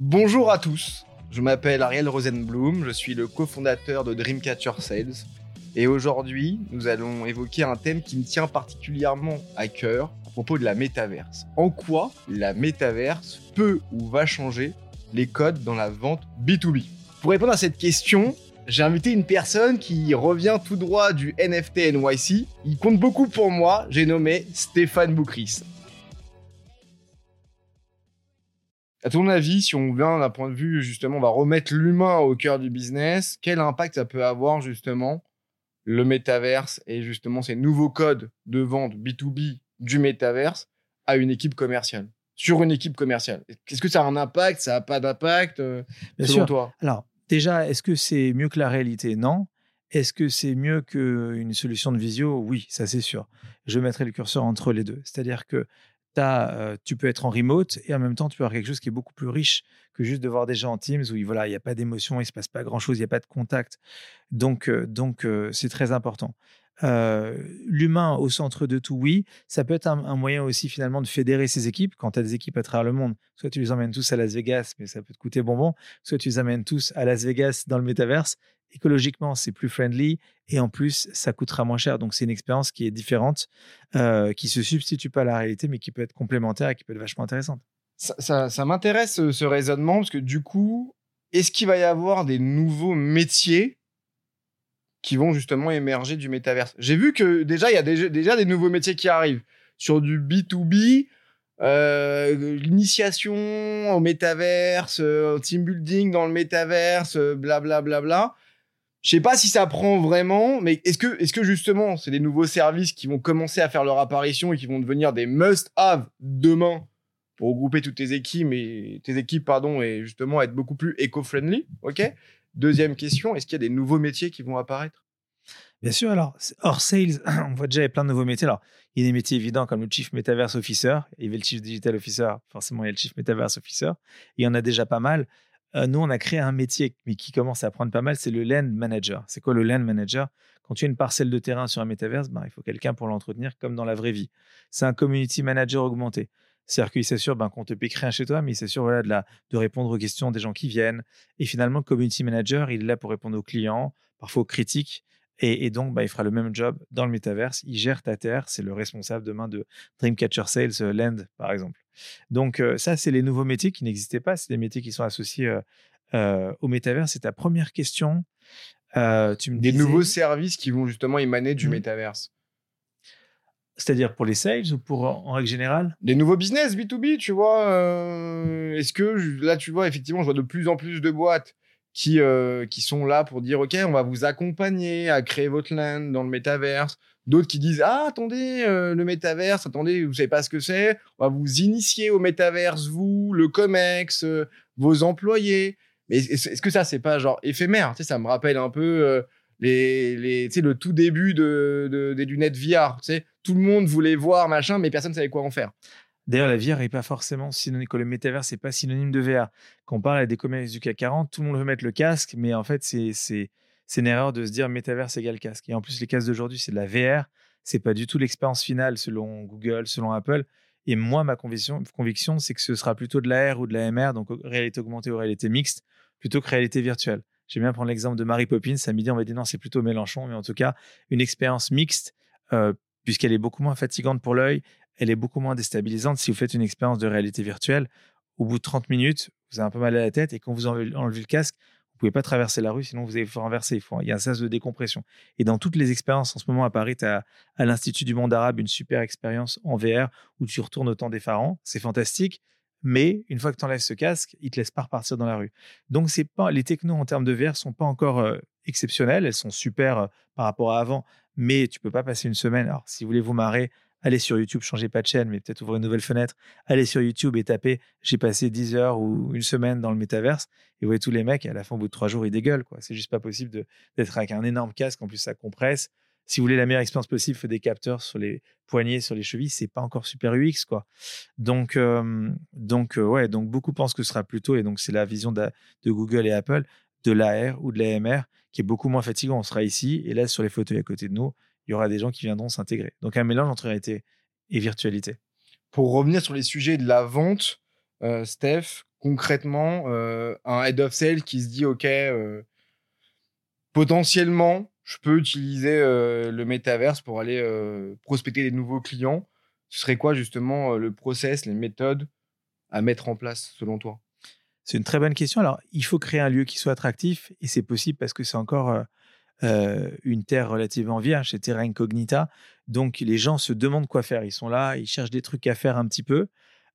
Bonjour à tous, je m'appelle Ariel Rosenblum, je suis le cofondateur de Dreamcatcher Sales et aujourd'hui nous allons évoquer un thème qui me tient particulièrement à cœur à propos de la métaverse. En quoi la métaverse peut ou va changer les codes dans la vente B2B Pour répondre à cette question, j'ai invité une personne qui revient tout droit du NFT NYC. Il compte beaucoup pour moi, j'ai nommé Stéphane Boukris. À ton avis, si on vient d'un point de vue, justement, on va remettre l'humain au cœur du business, quel impact ça peut avoir, justement, le métaverse et justement ces nouveaux codes de vente B2B du métaverse à une équipe commerciale Sur une équipe commerciale? Est-ce que ça a un impact? Ça n'a pas d'impact euh, Bien selon sûr. toi? Alors, déjà, est-ce que c'est mieux que la réalité? Non. Est-ce que c'est mieux qu'une solution de visio? Oui, ça c'est sûr. Je mettrai le curseur entre les deux. C'est-à-dire que euh, tu peux être en remote et en même temps, tu peux avoir quelque chose qui est beaucoup plus riche que juste de voir des gens en Teams où il voilà, n'y a pas d'émotion, il ne se passe pas grand-chose, il n'y a pas de contact. Donc, euh, donc euh, c'est très important. Euh, L'humain au centre de tout, oui. Ça peut être un, moyen aussi finalement de fédérer ses équipes. Quand tu as des équipes à travers le monde, soit tu les emmènes tous à Las Vegas, mais ça peut te coûter bonbon, soit tu les amènes tous à Las Vegas dans le métaverse. Écologiquement, c'est plus friendly et en plus, ça coûtera moins cher. Donc, c'est une expérience qui est différente, euh, qui se substitue pas à la réalité, mais qui peut être complémentaire et qui peut être vachement intéressante. Ça, ça- ça m'intéresse ce, ce raisonnement parce que du coup, est-ce qu'il va y avoir des nouveaux métiers qui vont justement émerger du métaverse J'ai vu que déjà, il y a déjà, des nouveaux métiers qui arrivent sur du B2B, euh, l'initiation au métaverse, euh, au team building dans le métaverse, euh, blablabla. Bla, bla. Je sais pas si ça prend vraiment, mais est-ce que, est-ce que justement, c'est des nouveaux services qui vont commencer à faire leur apparition et qui vont devenir des must-have demain pour regrouper toutes tes équipes et tes équipes pardon et justement être beaucoup plus éco-friendly, ok? Deuxième question, est-ce qu'il y a des nouveaux métiers qui vont apparaître? Bien sûr, alors, hors sales, on voit déjà il y a plein de nouveaux métiers. Alors, il y a des métiers évidents comme le Chief Metaverse Officer, il y avait le Chief Digital Officer, forcément, il y a le Chief Metaverse Officer. Il y en a déjà pas mal. Euh, nous, on a créé un métier, mais qui commence à prendre pas mal, c'est le Land Manager. C'est quoi le Land Manager? Quand tu as une parcelle de terrain sur un métaverse, ben, il faut quelqu'un pour l'entretenir comme dans la vraie vie. C'est un Community Manager augmenté. C'est-à-dire qu'il s'assure ben, qu'on te pique rien chez toi, mais il s'assure voilà, de, la, de répondre aux questions des gens qui viennent. Et finalement, le Community Manager, il est là pour répondre aux clients, parfois aux critiques. Et, et donc, bah, il fera le même job dans le métaverse. Il gère ta terre. C'est le responsable demain de Dreamcatcher Sales euh, Land, par exemple. Donc, euh, ça, c'est les nouveaux métiers qui n'existaient pas. C'est des métiers qui sont associés euh, euh, au métaverse. C'est ta première question. Tu me Des disais- nouveaux services qui vont justement émaner du Mhm. métaverse. C'est-à-dire pour les sales ou pour en règle générale? Des nouveaux business B2B, tu vois euh, Est-ce que là, tu vois, effectivement, je vois de plus en plus de boîtes qui, euh, qui sont là pour dire, OK, on va vous accompagner à créer votre land dans le métaverse. D'autres qui disent, ah, attendez, euh, le métaverse, attendez, vous savez pas ce que c'est. On va vous initier au métaverse, vous, le COMEX, vos employés. Mais est-ce que ça, c'est pas genre éphémère? Tu sais, ça me rappelle un peu le tout début de, de- des lunettes VR. Tout le monde voulait voir, machin, mais personne savait quoi en faire. D'ailleurs, la VR n'est pas forcément synonyme, que le métaverse n'est pas synonyme de VR. Quand on parle à des commerces du CAC 40, tout le monde veut mettre le casque, mais en fait, c'est une erreur de se dire métaverse égale casque. Et en plus, les casques d'aujourd'hui, c'est de la VR. C'est pas du tout l'expérience finale selon Google, selon Apple. Et moi, ma conviction, c'est que ce sera plutôt de la R ou de la MR, donc réalité augmentée ou réalité mixte, plutôt que réalité virtuelle. J'aime bien prendre l'exemple de Mary Poppins. À midi, on va dire non, c'est plutôt Mélenchon, mais en tout cas, une expérience mixte, euh, puisqu'elle est beaucoup moins fatigante pour l'œil, elle est beaucoup moins déstabilisante si vous faites une expérience de réalité virtuelle. Au bout de 30 minutes, vous avez un peu mal à la tête et quand vous enlevez, le casque, vous pouvez pas traverser la rue, sinon vous allez vous renverser. Il, il y a un sas de décompression. Et dans toutes les expériences, en ce moment à Paris, tu as à l'Institut du monde arabe une super expérience en VR où tu retournes au temps des pharaons. C'est fantastique. Mais une fois que tu enlèves ce casque, il te laisse pas repartir dans la rue. Donc, c'est pas, les technos en termes de VR sont pas encore euh, exceptionnelles. Elles sont super euh, par rapport à avant. Mais tu peux pas passer une semaine. Alors, si vous voulez vous marrer, allez sur YouTube, changez pas de chaîne, mais peut-être ouvrir une nouvelle fenêtre. Allez sur YouTube et tapez j'ai passé 10 heures ou une semaine dans le métaverse. Et vous voyez tous les mecs, à la fin, au bout de trois jours, ils dégueulent. quoi. C'est juste pas possible d'être avec un énorme casque. En plus, ça compresse. Si vous voulez la meilleure expérience possible, faites des capteurs sur les poignets, sur les chevilles. C'est pas encore super UX, quoi. Donc, donc euh, ouais, donc beaucoup pensent que ce sera plutôt, et donc c'est la vision de, Google et Apple, de l'AR ou de l'AMR, qui est beaucoup moins fatigant. On sera ici, et là, sur les fauteuils à côté de nous, il y aura des gens qui viendront s'intégrer. Donc, un mélange entre réalité et virtualité. Pour revenir sur les sujets de la vente, euh, Steph, concrètement euh, un head of sale qui se dit ok potentiellement je peux utiliser euh, le métaverse pour aller prospecter des nouveaux clients. Ce serait quoi justement le process les méthodes à mettre en place selon toi? C'est une très bonne question. Alors il faut créer un lieu qui soit attractif et c'est possible parce que c'est encore une terre relativement vierge c'est terra incognita. Donc les gens se demandent quoi faire. Ils sont là ils cherchent des trucs à faire un petit peu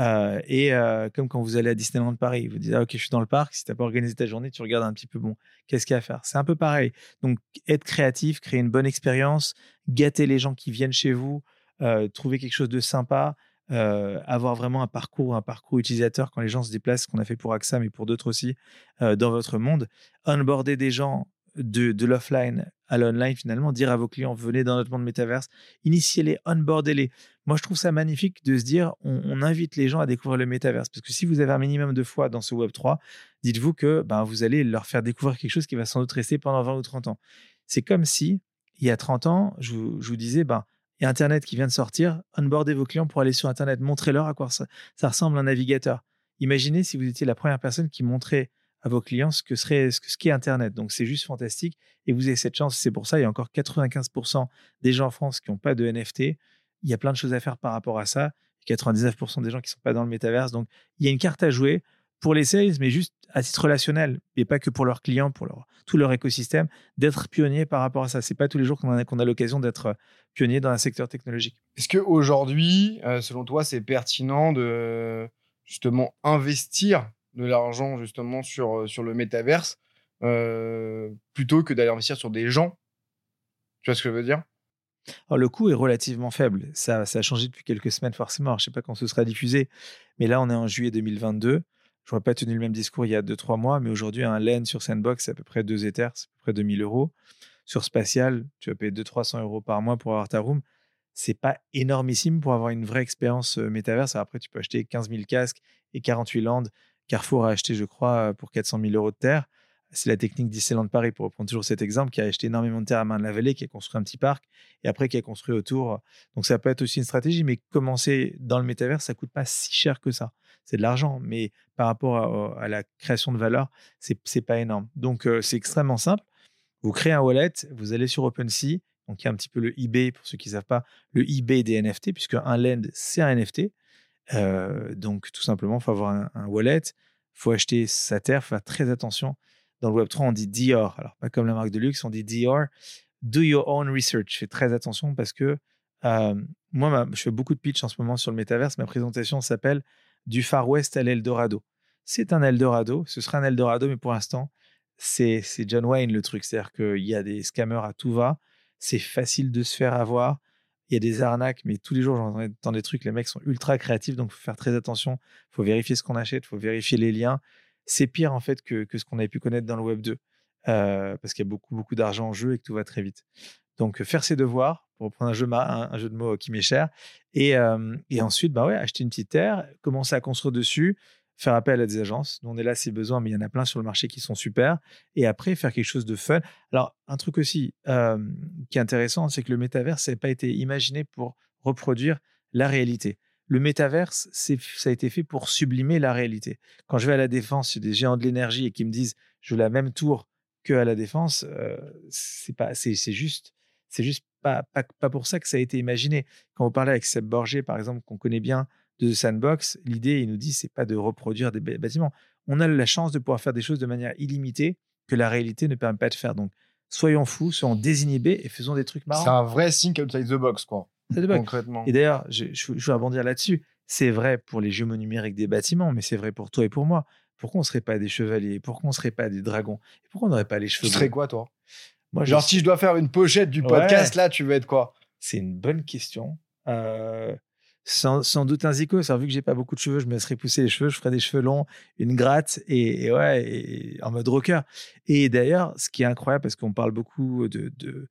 euh, et euh, comme quand vous allez à Disneyland Paris, vous dites ah, ok je suis dans le parc. Si t'as pas organisé ta journée, tu regardes un petit peu bon qu'est-ce qu'il y a à faire? C'est un peu pareil. Donc être créatif, créer une bonne expérience, gâter les gens qui viennent chez vous, euh, trouver quelque chose de sympa, avoir vraiment un parcours, un parcours utilisateur quand les gens se déplacent, ce qu'on a fait pour AXA mais pour d'autres aussi dans votre monde. Onboarder des gens de, de l'offline à l'online finalement, dire à vos clients venez dans notre monde métaverse, initiez-les, onboardez-les. Moi, je trouve ça magnifique de se dire on, invite les gens à découvrir le métaverse parce que si vous avez un minimum de fois dans ce Web 3, dites-vous que ben, vous allez leur faire découvrir quelque chose qui va sans doute rester pendant 20 ou 30 ans. C'est comme si, il y a 30 ans, je vous, disais ben, il y a Internet qui vient de sortir, onboardez vos clients pour aller sur Internet, montrez-leur à quoi ça, ça ressemble un navigateur. Imaginez si vous étiez la première personne qui montrait à vos clients ce que serait ce qu'est Internet. Donc c'est juste fantastique et vous avez cette chance. C'est pour ça il y a encore 95% des gens en France qui n'ont pas de NFT. Il y a plein de choses à faire par rapport à ça. 99% des gens qui sont pas dans le métaverse. Donc il y a une carte à jouer pour les sales, mais juste à titre relationnel et pas que pour leurs clients, pour leur, tout leur écosystème, d'être pionnier par rapport à ça. C'est pas tous les jours qu'on a, a l'occasion d'être pionnier dans un secteur technologique. Est-ce qu'aujourd'hui, euh, selon toi, c'est pertinent de justement investir de l'argent justement sur, euh, sur le métaverse euh, plutôt que d'aller investir sur des gens. Tu vois ce que je veux dire? Alors, le coût est relativement faible. Ça, ça a changé depuis quelques semaines, forcément. je ne sais pas quand ce sera diffusé, mais là, on est en juillet 2022. Je n'aurais pas tenu le même discours il y a 2-3 mois, mais aujourd'hui, un LEN sur Sandbox, c'est à peu près 2 Ethers, c'est à peu près 2000 euros. Sur Spatial, tu vas payer 200-300 euros par mois pour avoir ta room. C'est pas énormissime pour avoir une vraie expérience euh, métaverse. Après, tu peux acheter 15 000 casques et 48 landes Carrefour a acheté, je crois, pour 400 000 euros de terre. C'est la technique Disneyland Paris, pour reprendre toujours cet exemple, qui a acheté énormément de terre à main de la vallée, qui a construit un petit parc, et après qui a construit autour. Donc ça peut être aussi une stratégie, mais commencer dans le métavers, ça coûte pas si cher que ça. C'est de l'argent, mais par rapport à, la création de valeur, c'est n'est pas énorme. Donc euh, c'est extrêmement simple. Vous créez un wallet, vous allez sur OpenSea, donc il y a un petit peu le eBay, pour ceux qui ne savent pas, le eBay des NFT, puisque un land, c'est un NFT. Euh, donc, tout simplement, il faut avoir un, wallet, il faut acheter sa terre, faire très attention. Dans le Web3, on dit Dior. Alors, pas comme la marque de luxe, on dit Dior. Do your own research. Fais très attention parce que euh, moi, je fais beaucoup de pitch en ce moment sur le métaverse. Ma présentation s'appelle Du Far West à l'Eldorado. C'est un Eldorado. Ce sera un Eldorado, mais pour l'instant, c'est John Wayne le truc. C'est-à-dire qu'il y a des scammers à tout va. C'est facile de se faire avoir il y a des arnaques, mais tous les jours, j'entends des trucs. Les mecs sont ultra créatifs, donc faut faire très attention. Faut vérifier ce qu'on achète, faut vérifier les liens. C'est pire, en fait, que, ce qu'on avait pu connaître dans le Web 2, euh, parce qu'il y a beaucoup, beaucoup d'argent en jeu et que tout va très vite. Donc, faire ses devoirs, pour reprendre un jeu, un, jeu de mots qui m'est cher. Et, euh, et ensuite, bah ouais, acheter une petite terre, commencer à construire dessus, faire appel à des agences. Nous, on est là si besoin, mais il y en a plein sur le marché qui sont super. Et après, faire quelque chose de fun. Alors, un truc aussi qui est intéressant, c'est que le métaverse, n'a pas été imaginé pour reproduire la réalité. Le métaverse, ça a été fait pour sublimer la réalité. Quand je vais à la défense, a des géants de l'énergie et qui me disent je veux la même tour que à la défense, c'est pas, c'est juste, c'est juste pas, pas, pas, pour ça que ça a été imaginé. Quand vous parlez avec Seb Borgé, par exemple, qu'on connaît bien, de Sandbox, l'idée, il nous dit, c'est pas de reproduire des bâtiments. On a la chance de pouvoir faire des choses de manière illimitée que la réalité ne permet pas de faire. Donc, soyons fous, soyons désinhibés et faisons des trucs marrants. C'est un vrai think outside the box, quoi. Concrètement. Et d'ailleurs, je, je, je, veux rebondir là-dessus. C'est vrai pour les numériques des bâtiments, mais c'est vrai pour toi et pour moi. Pourquoi on ne serait pas des chevaliers? Pourquoi on ne serait pas des dragons? Et pourquoi on n'aurait pas les cheveux Tu serais quoi, toi? Moi, Genre, si je dois faire une pochette du podcast, là, tu veux être quoi? C'est une bonne question. Euh, sans, doute un zico. vu que j'ai pas beaucoup de cheveux, je me laisserais pousser les cheveux, je ferais des cheveux longs, une gratte et, ouais, en mode rocker. Et d'ailleurs, ce qui est incroyable, parce qu'on parle beaucoup de, de,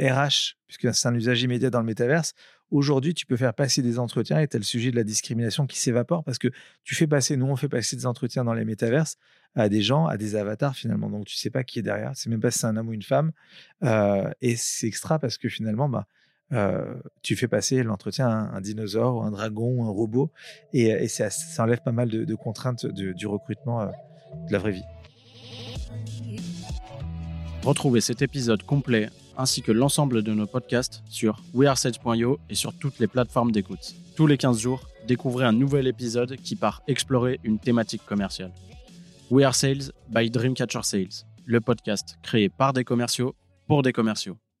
RH, puisque c'est un usage immédiat dans le métaverse, aujourd'hui, tu peux faire passer des entretiens et tu as le sujet de la discrimination qui s'évapore parce que tu fais passer, nous, on fait passer des entretiens dans les métaverses à des gens, à des avatars finalement. Donc, tu sais pas qui est derrière. C'est même pas si c'est un homme ou une femme. Euh, et c'est extra parce que finalement, bah, euh, tu fais passer l'entretien à un, dinosaure un dragon un robot et, ça, enlève pas mal de, contraintes du recrutement euh, de la vraie vie. Retrouvez cet épisode complet ainsi que l'ensemble de nos podcasts sur wearesales.io et sur toutes les plateformes d'écoute. Tous les 15 jours, découvrez un nouvel épisode qui part explorer une thématique commerciale. We Are Sales by Dreamcatcher Sales, le podcast créé par des commerciaux pour des commerciaux.